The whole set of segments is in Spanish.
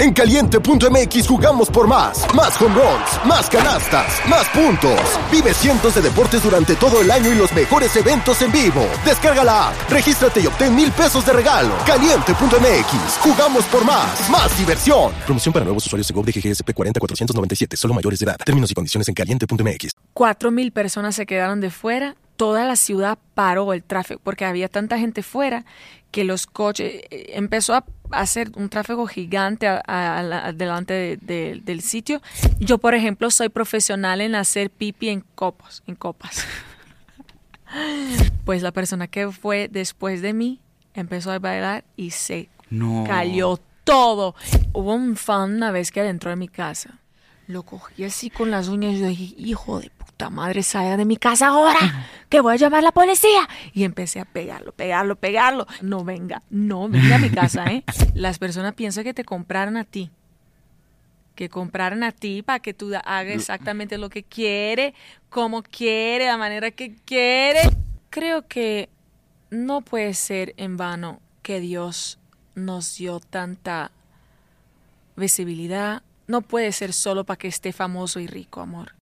En caliente.mx jugamos por más. Más home runs, más canastas, más puntos. Vive cientos de deportes durante todo el año y los mejores eventos en vivo. Descarga la app, regístrate y obtén mil pesos de regalo. Caliente.mx, jugamos por más. Más diversión. Promoción para nuevos usuarios de GOV de GGSP 40497, solo mayores de edad. Términos y condiciones en caliente.mx. Cuatro mil personas se quedaron de fuera. Toda la ciudad paró el tráfico porque había tanta gente fuera que los coches eh, empezó a hacer un tráfico gigante delante del sitio. Yo, por ejemplo, soy profesional en hacer pipi en copos, en copas. pues la persona que fue después de mí empezó a bailar y se cayó todo. Hubo un fan una vez que adentró en mi casa. Lo cogí así con las uñas y yo dije, hijo de puta madre, salga de mi casa ahora, que voy a llamar a la policía. Y empecé a pegarlo, pegarlo, pegarlo. No venga, no venga a mi casa, ¿eh? Las personas piensan que te compraron a ti. Que compraron a ti para que tú hagas exactamente lo que quiere, como quiere, la manera que quiere. Creo que no puede ser en vano que Dios nos dio tanta visibilidad, no puede ser solo para que esté famoso y rico, amor.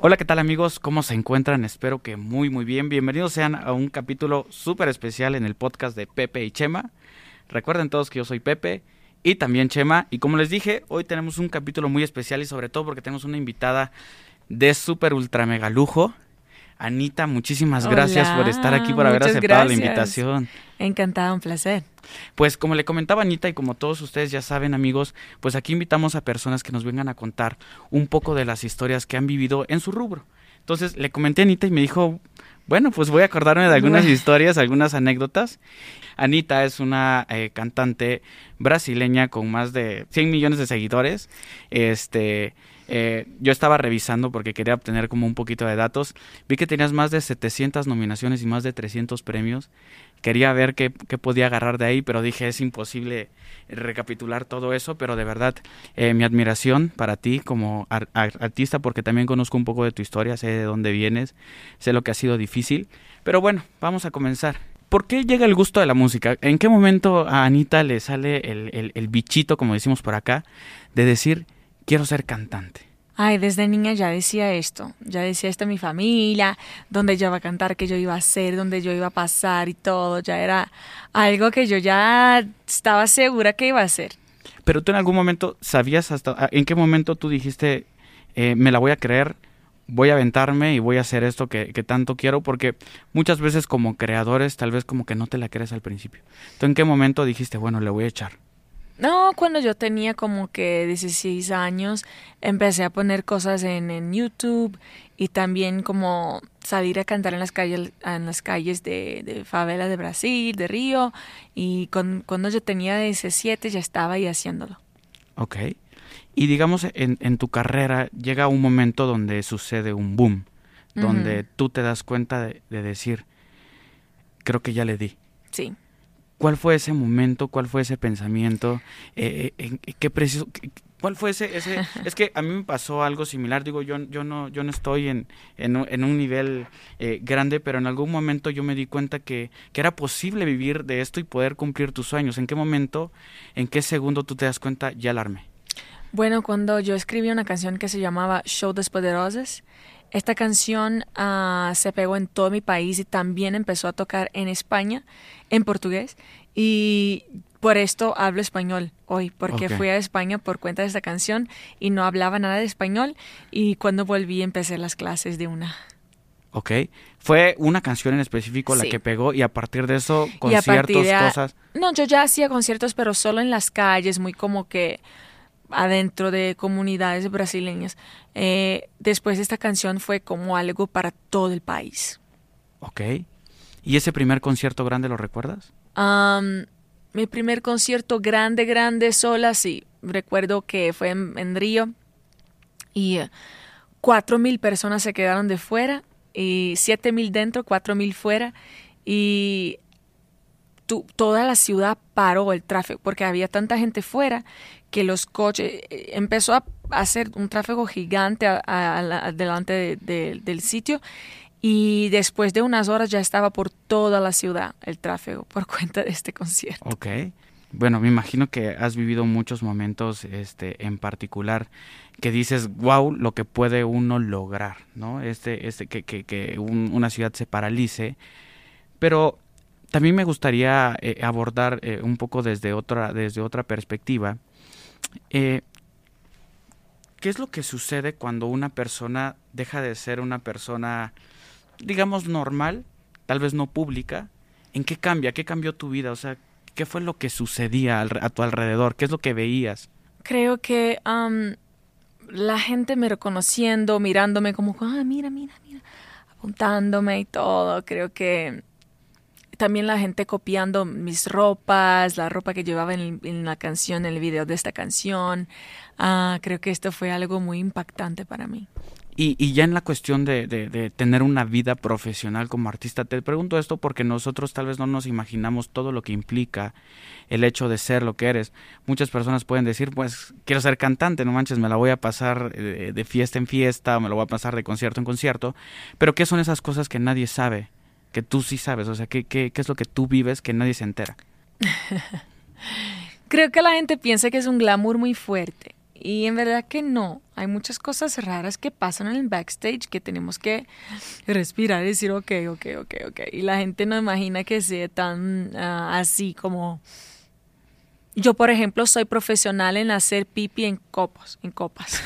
Hola, ¿qué tal amigos? ¿Cómo se encuentran? Espero que muy muy bien. Bienvenidos sean a un capítulo súper especial en el podcast de Pepe y Chema. Recuerden todos que yo soy Pepe y también Chema. Y como les dije, hoy tenemos un capítulo muy especial y sobre todo porque tenemos una invitada de súper ultra mega lujo. Anita, muchísimas gracias por estar aquí, por haber aceptado la invitación. Encantada, un placer. Pues como le comentaba Anita y como todos ustedes ya saben amigos, pues aquí invitamos a personas que nos vengan a contar un poco de las historias que han vivido en su rubro. Entonces le comenté a Anita y me dijo, bueno, pues voy a acordarme de algunas historias, algunas anécdotas. Anita es una eh, cantante brasileña con más de 100 millones de seguidores. Este, eh, yo estaba revisando porque quería obtener como un poquito de datos. Vi que tenías más de 700 nominaciones y más de 300 premios. Quería ver qué, podía agarrar de ahí, pero dije es imposible recapitular todo eso. Pero de verdad, eh, mi admiración para ti como artista, porque también conozco un poco de tu historia, sé de dónde vienes, sé lo que ha sido difícil. Pero bueno, vamos a comenzar. ¿Por qué llega el gusto de la música? ¿En qué momento a Anita le sale el bichito, como decimos por acá, de decir, quiero ser cantante? Ay, desde niña ya decía esto, ya decía esto a mi familia, donde yo iba a cantar, que yo iba a hacer, donde yo iba a pasar y todo, ya era algo que yo ya estaba segura que iba a hacer. Pero tú en algún momento sabías hasta, en qué momento tú dijiste, eh, me la voy a creer, voy a aventarme y voy a hacer esto que, que, tanto quiero, porque muchas veces como creadores tal vez como que no te la crees al principio. ¿Tú en qué momento dijiste, bueno, le voy a echar? No, cuando yo tenía como que 16 años, empecé a poner cosas en, en YouTube y también como salir a cantar en las calles, en las calles de, de favelas de Brasil, de Río, y con, cuando yo tenía 17 ya estaba ahí haciéndolo. Ok. Y digamos, en, en tu carrera llega un momento donde sucede un boom, donde tú te das cuenta de, de decir, creo que ya le di. Sí. ¿Cuál fue ese momento? ¿Cuál fue ese pensamiento? Eh, eh, ¿Qué precio? ¿Cuál fue ese, ese? Es que a mí me pasó algo similar. Digo, yo, yo no, yo no estoy en, en, un nivel eh, grande, pero en algún momento yo me di cuenta que, que era posible vivir de esto y poder cumplir tus sueños. ¿En qué momento, en qué segundo tú te das cuenta ya alarme? Bueno, cuando yo escribí una canción que se llamaba Show Poderosos, esta canción uh, se pegó en todo mi país y también empezó a tocar en España, en portugués. Y por esto hablo español hoy, porque fui a España por cuenta de esta canción y no hablaba nada de español. Y cuando volví empecé las clases de una. Ok. Fue una canción en específico la que pegó y a partir de eso, conciertos, cosas. No, yo ya hacía conciertos, pero solo en las calles, muy como que adentro de comunidades brasileñas. Eh, después esta canción fue como algo para todo el país. Ok. ¿Y ese primer concierto grande lo recuerdas? mi primer concierto grande, grande, sola, sí. Recuerdo que fue en, Río y eh, cuatro mil personas se quedaron de fuera y siete mil dentro, cuatro mil fuera y toda la ciudad paró el tráfico porque había tanta gente fuera que los coches, eh, empezó a hacer un tráfico gigante delante del sitio Y después de unas horas ya estaba por toda la ciudad el tráfico por cuenta de este concierto. Ok. Bueno, me imagino que has vivido muchos momentos este, en particular que dices, wow, lo que puede uno lograr, ¿no? Este, este, que, que, que una ciudad se paralice. Pero también me gustaría eh, abordar eh, un poco desde otra, desde otra perspectiva. Eh, ¿Qué es lo que sucede cuando una persona deja de ser una persona, digamos, normal, tal vez no pública? ¿En qué cambia? ¿Qué cambió tu vida? O sea, ¿qué fue lo que sucedía a tu alrededor? ¿Qué es lo que veías? Creo que la gente me reconociendo, mirándome como, ah, mira, mira, mira, apuntándome y todo. Creo que también la gente copiando mis ropas, la ropa que llevaba en, la canción, en el video de esta canción. Ah, creo que esto fue algo muy impactante para mí. Y, ya en la cuestión de, tener una vida profesional como artista, te pregunto esto porque nosotros tal vez no nos imaginamos todo lo que implica el hecho de ser lo que eres. Muchas personas pueden decir, pues quiero ser cantante, no manches, me la voy a pasar de, de fiesta en fiesta, me lo voy a pasar de concierto en concierto, pero ¿qué son esas cosas que nadie sabe? Que tú sí sabes? O sea, ¿qué, qué, qué es lo que tú vives que nadie se entera? Creo que la gente piensa que es un glamour muy fuerte y en verdad que no. Hay muchas cosas raras que pasan en el backstage que tenemos que respirar y decir, ok, ok, ok, ok. Y la gente no imagina que sea tan ah, así como... Yo, por ejemplo, soy profesional en hacer pipi en copos, en copas.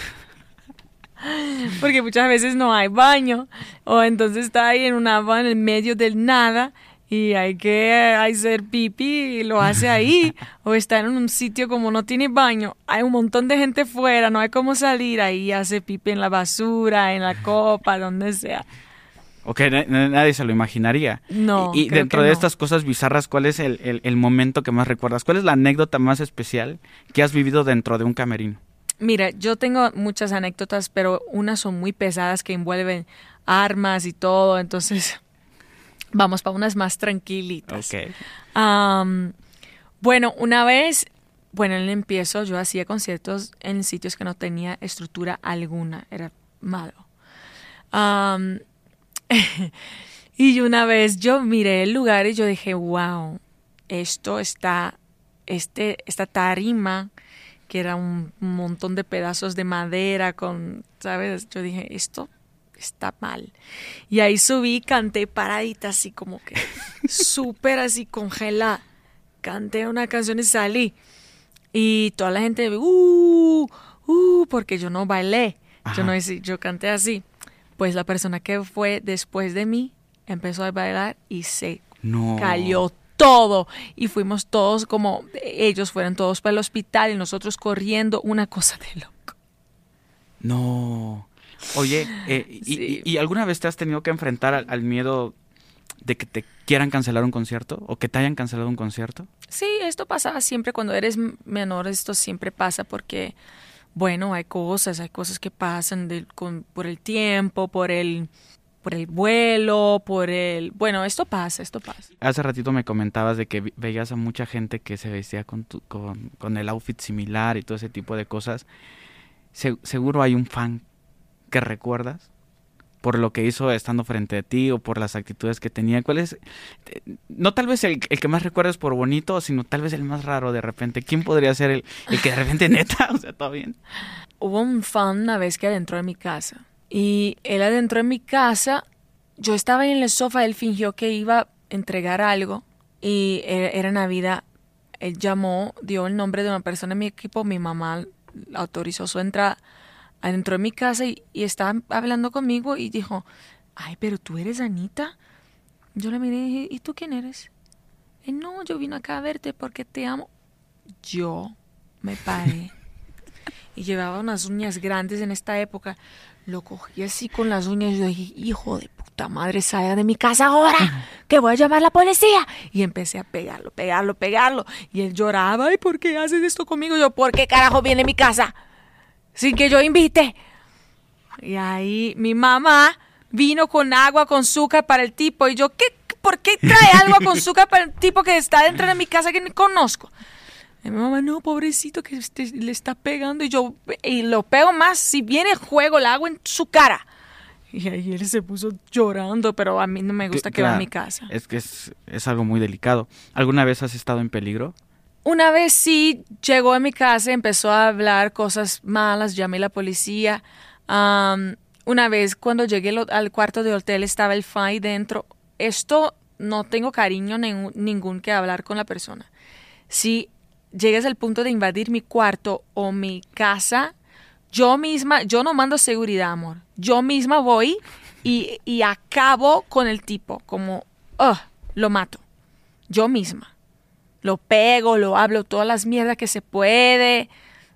porque muchas veces no hay baño o entonces está ahí en una en el medio del nada y hay que hacer pipí y lo hace ahí o está en un sitio como no tiene baño hay un montón de gente fuera no hay cómo salir ahí hace pipí en la basura en la copa donde sea Ok, nadie se lo imaginaría. No. Y, dentro de estas cosas bizarras, ¿cuál es el, el momento que más recuerdas? ¿Cuál es la anécdota más especial que has vivido dentro de un camerino? Mira, yo tengo muchas anécdotas, pero unas son muy pesadas que envuelven armas y todo, entonces vamos para unas más tranquilitas. Okay. bueno, una vez, bueno, en el empiezo yo hacía conciertos en sitios que no tenía estructura alguna, era malo. y una vez yo miré el lugar y yo dije, wow, esto está, este, esta tarima que era un montón de pedazos de madera con, ¿sabes? Yo dije, esto está mal. Y ahí subí, canté paradita así como que súper así congelada. Canté una canción y salí. Y toda la gente, uh, uh, porque yo no bailé. Yo no yo canté así. Pues la persona que fue después de mí empezó a bailar y se cayó todo. Y fuimos todos como, ellos fueron todos para el hospital y nosotros corriendo, una cosa de loco. No. Oye, eh, y, alguna vez te has tenido que enfrentar al, miedo de que te quieran cancelar un concierto o que te hayan cancelado un concierto? Sí, esto pasa siempre cuando eres menor, esto siempre pasa porque, bueno, hay cosas, hay cosas que pasan por el tiempo, por el por el vuelo, por el... Bueno, esto pasa, esto pasa. Hace ratito me comentabas de que veías a mucha gente que se vestía con, con, el outfit similar y todo ese tipo de cosas. seguro hay un fan que recuerdas por lo que hizo estando frente a ti o por las actitudes que tenía. ¿Cuál es? No tal vez el, el que más recuerdes por bonito, sino tal vez el más raro de repente. ¿Quién podría ser el, el que de repente neta? O sea, todo bien. Hubo un fan una vez que adentró en mi casa y él adentró en mi casa, yo estaba en el sofá, él fingió que iba a entregar algo y era Navidad. Él llamó, dio el nombre de una persona en mi equipo, mi mamá autorizó su entrada, adentró en mi casa y, estaba hablando conmigo y dijo, ay, pero tú eres Anita. Yo le miré y dije, ¿y tú quién eres? Y no, yo vine acá a verte porque te amo. Yo me paré y llevaba unas uñas grandes en esta época. Lo cogí así con las uñas y dije, hijo de puta madre, salga de mi casa ahora, que voy a llamar a la policía. Y empecé a pegarlo, pegarlo, pegarlo. Y él lloraba, ¿y por qué haces esto conmigo? yo, ¿por qué carajo viene a mi casa? Sin que yo invite. Y ahí mi mamá vino con agua, con azúcar para el tipo. Y yo, ¿qué? ¿Por qué trae agua con azúcar para el tipo que está dentro de mi casa que ni conozco? Y mi mamá, no, pobrecito, que le está pegando. Y yo, y lo pego más, si viene juego, le hago en su cara. Y ahí él se puso llorando, pero a mí no me gusta que va a mi casa. Es que es, es algo muy delicado. ¿Alguna vez has estado en peligro? Una vez sí llegó a mi casa y empezó a hablar cosas malas, llamé a la policía. una vez cuando llegué al cuarto de hotel estaba el FAI dentro. Esto no tengo cariño ningún que hablar con la persona. Si llegas al punto de invadir mi cuarto o mi casa, yo misma, yo no mando seguridad, amor. Yo misma voy y, y acabo con el tipo, como, lo mato. Yo misma. Lo pego, lo hablo, todas las mierdas que se puede,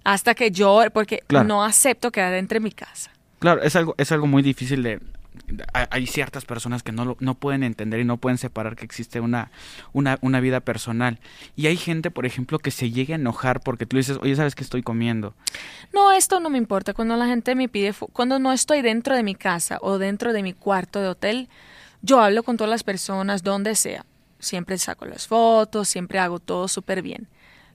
hasta que llore, porque no acepto quedar entre mi casa. Claro, es algo, es algo muy difícil de, hay ciertas personas que no, no pueden entender y no pueden separar que existe una, una, una, vida personal. Y hay gente, por ejemplo, que se llegue a enojar porque tú dices, oye, ¿sabes qué estoy comiendo? No, esto no me importa. Cuando la gente me pide, cuando no estoy dentro de mi casa o dentro de mi cuarto de hotel, yo hablo con todas las personas, donde sea. Siempre saco las fotos, siempre hago todo súper bien.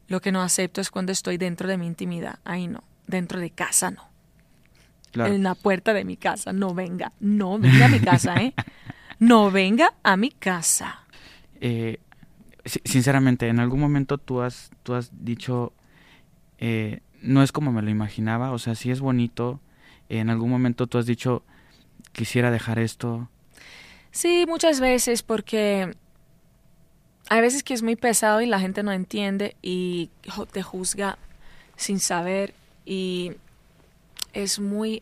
Lo que no acepto es cuando estoy dentro de mi intimidad. Ahí no. Dentro de casa no en la puerta de mi casa. No venga, no venga a mi casa, ¿eh? No venga a mi casa. Eh, sinceramente, en algún momento tú has, tú has dicho, eh, no es como me lo imaginaba, o sea, sí es bonito. En algún momento tú has dicho, quisiera dejar esto. Sí, muchas veces, porque hay veces que es muy pesado y la gente no entiende y te juzga sin saber y es muy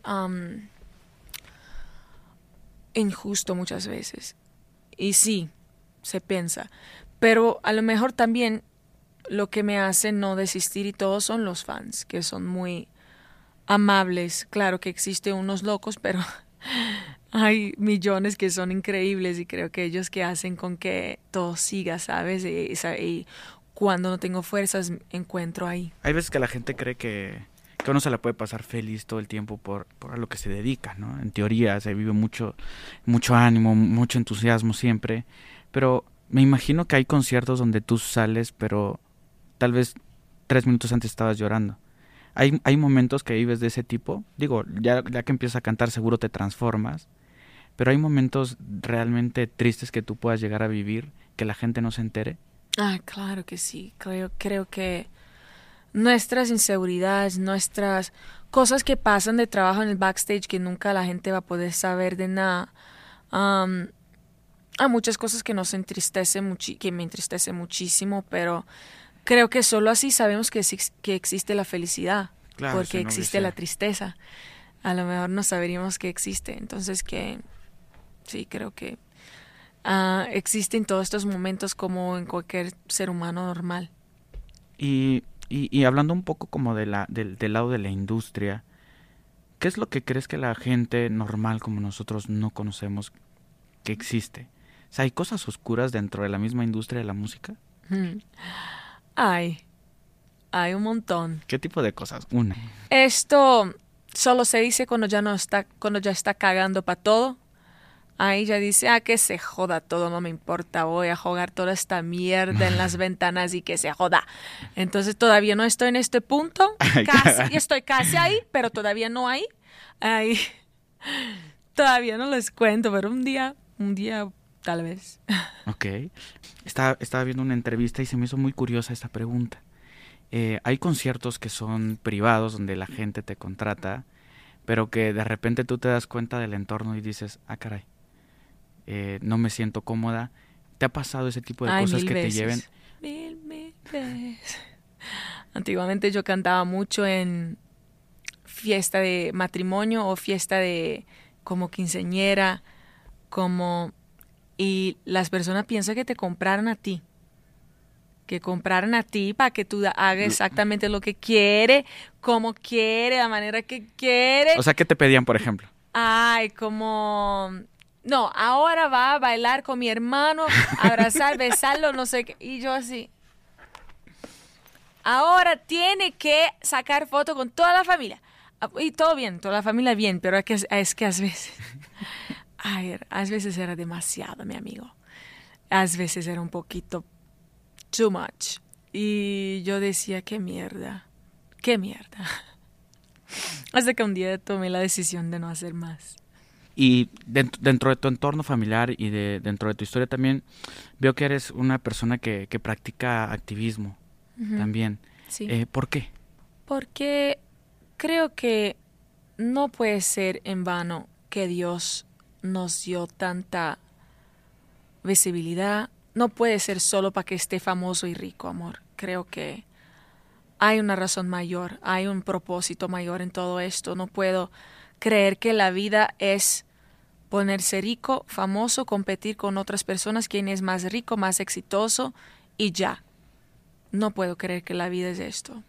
injusto muchas veces. Y sí, se piensa. Pero a lo mejor también lo que me hace no desistir y todos son los fans, que son muy amables. Claro que existen unos locos, pero hay millones que son increíbles y creo que ellos que hacen con que todo siga, ¿sabes? Y, y cuando no tengo fuerzas, encuentro ahí. Hay veces que la gente cree que que uno se la puede pasar feliz todo el tiempo por, por lo que se dedica, ¿no? En teoría se vive mucho, mucho ánimo, mucho entusiasmo siempre, pero me imagino que hay conciertos donde tú sales, pero tal vez tres minutos antes estabas llorando. Hay, hay momentos que vives de ese tipo. Digo, ya, ya que empiezas a cantar seguro te transformas, pero hay momentos realmente tristes que tú puedas llegar a vivir que la gente no se entere. Ah, claro que sí. Creo, creo que nuestras inseguridades, nuestras cosas que pasan de trabajo en el backstage que nunca la gente va a poder saber de nada. hay muchas cosas que nos entristece que me entristece muchísimo, pero creo que solo así sabemos que, que existe la felicidad, porque existe la tristeza. A lo mejor no sabríamos que existe. Entonces que sí, creo que uh, existen todos estos momentos como en cualquier ser humano normal. Y y, hablando un poco como de la, del, lado de la industria, ¿qué es lo que crees que la gente normal como nosotros no conocemos que existe? O sea, ¿hay cosas oscuras dentro de la misma industria de la música? Hay, hay un montón. ¿Qué tipo de cosas? Una. Esto solo se dice cuando ya no está, cuando ya está cagando para todo Ahí ya dice, ah, que se joda todo, no me importa, voy a jugar toda esta mierda en las ventanas y que se joda. Entonces todavía no estoy en este punto, casi, estoy casi ahí, pero todavía no hay. Ahí, todavía no les cuento, pero un día, un día tal vez. Ok. Estaba, estaba viendo una entrevista y se me hizo muy curiosa esta pregunta. Eh, hay conciertos que son privados donde la gente te contrata, pero que de repente tú te das cuenta del entorno y dices, ah, caray eh, no me siento cómoda. ¿Te ha pasado ese tipo de cosas que te lleven? Mil, mil veces. Antiguamente yo cantaba mucho en fiesta de matrimonio o fiesta de como quinceñera, como y las personas piensan que te compraron a ti. Que compraron a ti para que tú hagas exactamente lo que quiere, como quiere, la manera que quiere. O sea, ¿qué te pedían, por ejemplo? Ay, como no, ahora va a bailar con mi hermano, abrazar, besarlo, no sé qué. Y yo así. Ahora tiene que sacar foto con toda la familia. Ah, y todo bien, toda la familia bien, pero es que, es que a veces, ay, a veces era demasiado, mi amigo. A veces era un poquito too much. Y yo decía, qué mierda, qué mierda. Hasta que un día tomé la decisión de no hacer más. Y dentro, de tu entorno familiar y de, dentro de tu historia también veo que eres una persona que, que practica activismo también. Sí. Eh, ¿Por qué? Porque creo que no puede ser en vano que Dios nos dio tanta visibilidad. No puede ser solo para que esté famoso y rico, amor. Creo que hay una razón mayor, hay un propósito mayor en todo esto. No puedo creer que la vida es ponerse rico, famoso, competir con otras personas, quién es más rico, más exitoso y ya. No puedo creer que la vida es esto.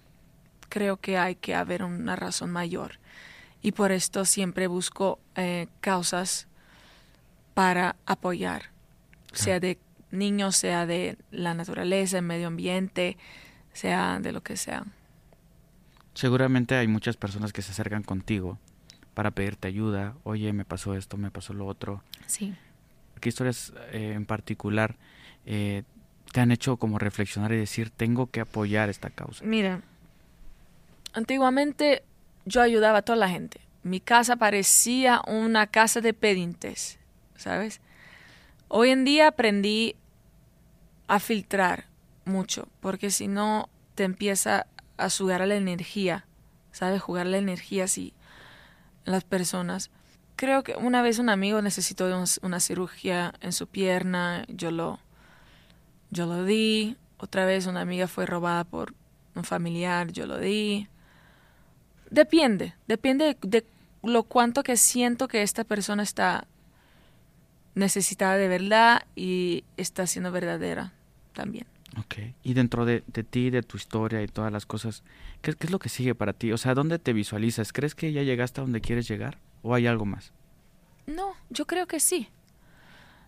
Creo que hay que haber una razón mayor. Y por esto siempre busco eh, causas para apoyar, sea de niños, sea de la naturaleza, el medio ambiente, sea de lo que sea. Seguramente hay muchas personas que se acercan contigo para pedirte ayuda. Oye, me pasó esto, me pasó lo otro. Sí. ¿Qué historias eh, en particular eh, te han hecho como reflexionar y decir, tengo que apoyar esta causa? Mira, antiguamente yo ayudaba a toda la gente. Mi casa parecía una casa de pedintes, ¿sabes? Hoy en día aprendí a filtrar mucho, porque si no te empieza a sugar la energía, ¿sabes? Jugar la energía así las personas. Creo que una vez un amigo necesitó una cirugía en su pierna, yo lo, yo lo di. Otra vez una amiga fue robada por un familiar, yo lo di. Depende, depende de, lo cuánto que siento que esta persona está necesitada de verdad y está siendo verdadera también. Ok, y dentro de, de ti, de tu historia y todas las cosas, ¿qué, es lo que sigue para ti? O sea, ¿dónde te visualizas? ¿Crees que ya llegaste a donde quieres llegar o hay algo más? No, yo creo que sí.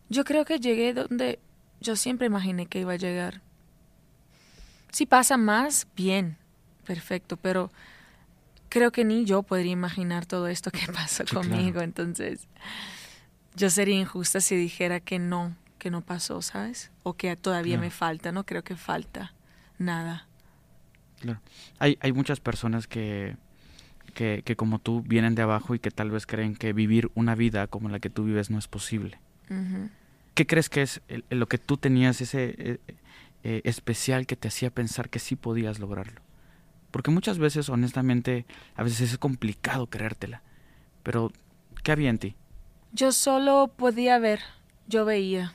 Yo creo que llegué donde yo siempre imaginé que iba a llegar. Si pasa más, bien, perfecto, pero creo que ni yo podría imaginar todo esto que pasa conmigo, entonces yo sería injusta si dijera que no, que no pasó, ¿sabes? O que todavía me falta, no creo que falta nada. Claro. Hay, hay muchas personas que, que, que, como tú vienen de abajo y que tal vez creen que vivir una vida como la que tú vives no es posible. ¿Qué crees que es lo que tú tenías ese eh, eh, especial que te hacía pensar que sí podías lograrlo? Porque muchas veces, honestamente, a veces es complicado creértela. Pero, ¿qué había en ti? Yo solo podía ver, yo veía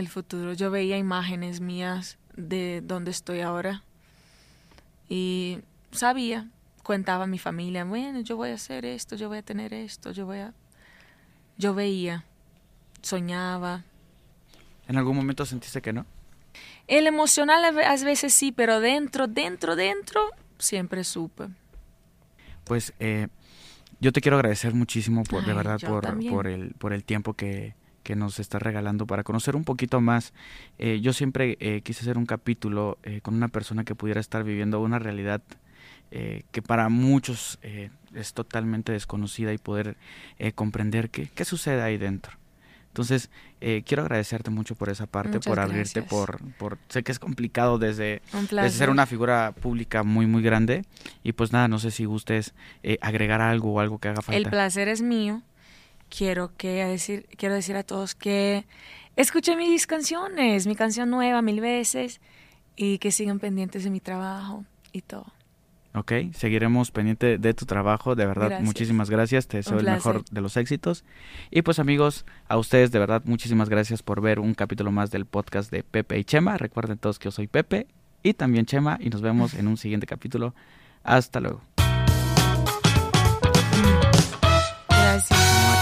el futuro. Yo veía imágenes mías de donde estoy ahora y sabía, contaba a mi familia, bueno, yo voy a hacer esto, yo voy a tener esto, yo voy a... Yo veía, soñaba. ¿En algún momento sentiste que no? El emocional a veces sí, pero dentro, dentro, dentro, siempre supe. Pues eh, yo te quiero agradecer muchísimo por, de verdad, por, por, el, por el tiempo que, que nos está regalando para conocer un poquito más. Eh, yo siempre eh, quise hacer un capítulo eh, con una persona que pudiera estar viviendo una realidad que para muchos es totalmente desconocida y poder comprender qué, qué sucede ahí dentro. Entonces, quiero agradecerte mucho por esa parte, por abrirte, por, por... Sé que es complicado desde, desde, ser una figura pública muy, muy grande. Y pues nada, no sé si gustes agregar algo o algo que haga falta. El placer es mío quiero, que decir, quiero decir a todos que escuchen mis canciones, mi canción nueva mil veces y que sigan pendientes de mi trabajo y todo. Ok, seguiremos pendiente de tu trabajo, de verdad, muchísimas gracias, te deseo el mejor de los éxitos. Y pues amigos, a ustedes de verdad, muchísimas gracias por ver un capítulo más del podcast de Pepe y Chema. Recuerden todos que yo soy Pepe y también Chema y nos vemos en un siguiente capítulo. Hasta luego. Gracias.